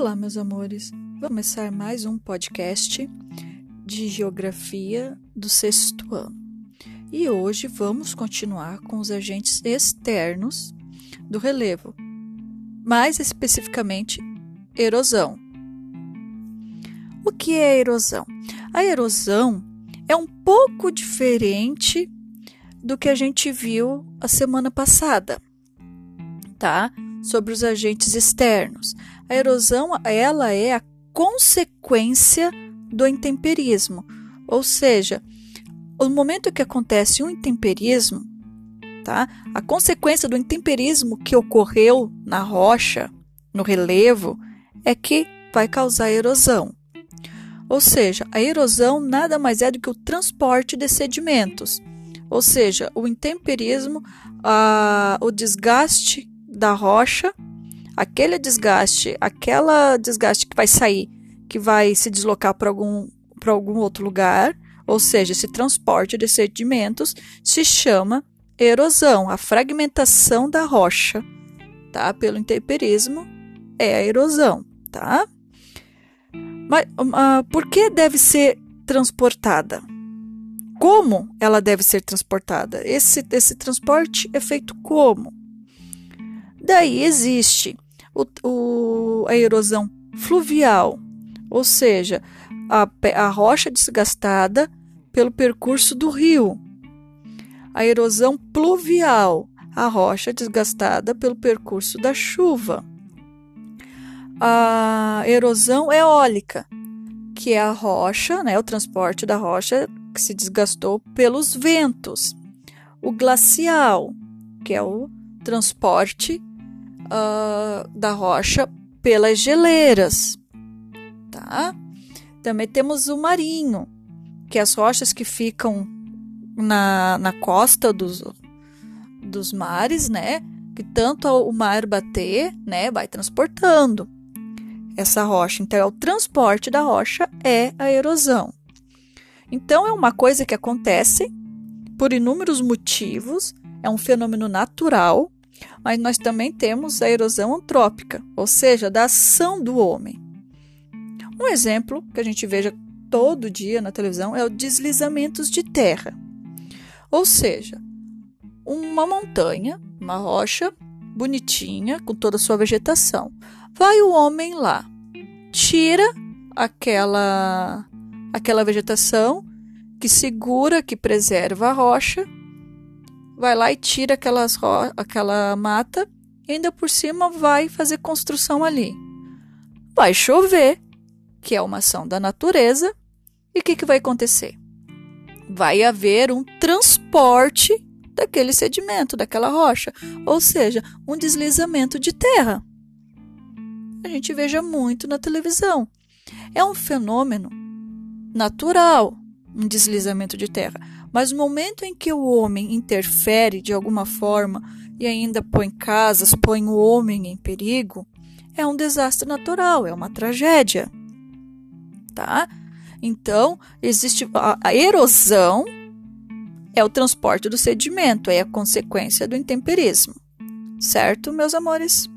Olá, meus amores. Vamos começar mais um podcast de geografia do sexto ano. E hoje vamos continuar com os agentes externos do relevo, mais especificamente erosão. O que é erosão? A erosão é um pouco diferente do que a gente viu a semana passada, tá? Sobre os agentes externos. A erosão, ela é a consequência do intemperismo, ou seja, o momento que acontece um intemperismo, tá? A consequência do intemperismo que ocorreu na rocha, no relevo, é que vai causar erosão. Ou seja, a erosão nada mais é do que o transporte de sedimentos. Ou seja, o intemperismo, a, o desgaste da rocha aquele desgaste, aquela desgaste que vai sair, que vai se deslocar para algum, para algum outro lugar, ou seja, esse transporte de sedimentos, se chama erosão, a fragmentação da rocha, tá? Pelo intemperismo é a erosão, tá? Mas uh, por que deve ser transportada? Como ela deve ser transportada? Esse, esse transporte é feito como? Daí existe o, o, a erosão fluvial, ou seja, a, a rocha desgastada pelo percurso do rio. A erosão pluvial, a rocha desgastada pelo percurso da chuva. A erosão eólica, que é a rocha, né, o transporte da rocha que se desgastou pelos ventos. O glacial, que é o transporte uh, da rocha pelas geleiras, tá? Também temos o marinho, que é as rochas que ficam na, na costa dos, dos mares, né? Que tanto o mar bater, né, vai transportando essa rocha. Então, é o transporte da rocha é a erosão. Então, é uma coisa que acontece por inúmeros motivos, é um fenômeno natural mas nós também temos a erosão antrópica, ou seja, da ação do homem. Um exemplo que a gente veja todo dia na televisão é o deslizamentos de terra. Ou seja, uma montanha, uma rocha bonitinha, com toda a sua vegetação. Vai o homem lá, tira aquela aquela vegetação que segura, que preserva a rocha vai lá e tira aquelas aquela mata e ainda por cima vai fazer construção ali. Vai chover, que é uma ação da natureza, e o que, que vai acontecer? Vai haver um transporte daquele sedimento, daquela rocha, ou seja, um deslizamento de terra. A gente veja muito na televisão. É um fenômeno natural, um deslizamento de terra. Mas no momento em que o homem interfere de alguma forma e ainda põe casas, põe o homem em perigo, é um desastre natural, é uma tragédia. Tá? Então, existe a, a erosão é o transporte do sedimento, é a consequência do intemperismo. Certo, meus amores?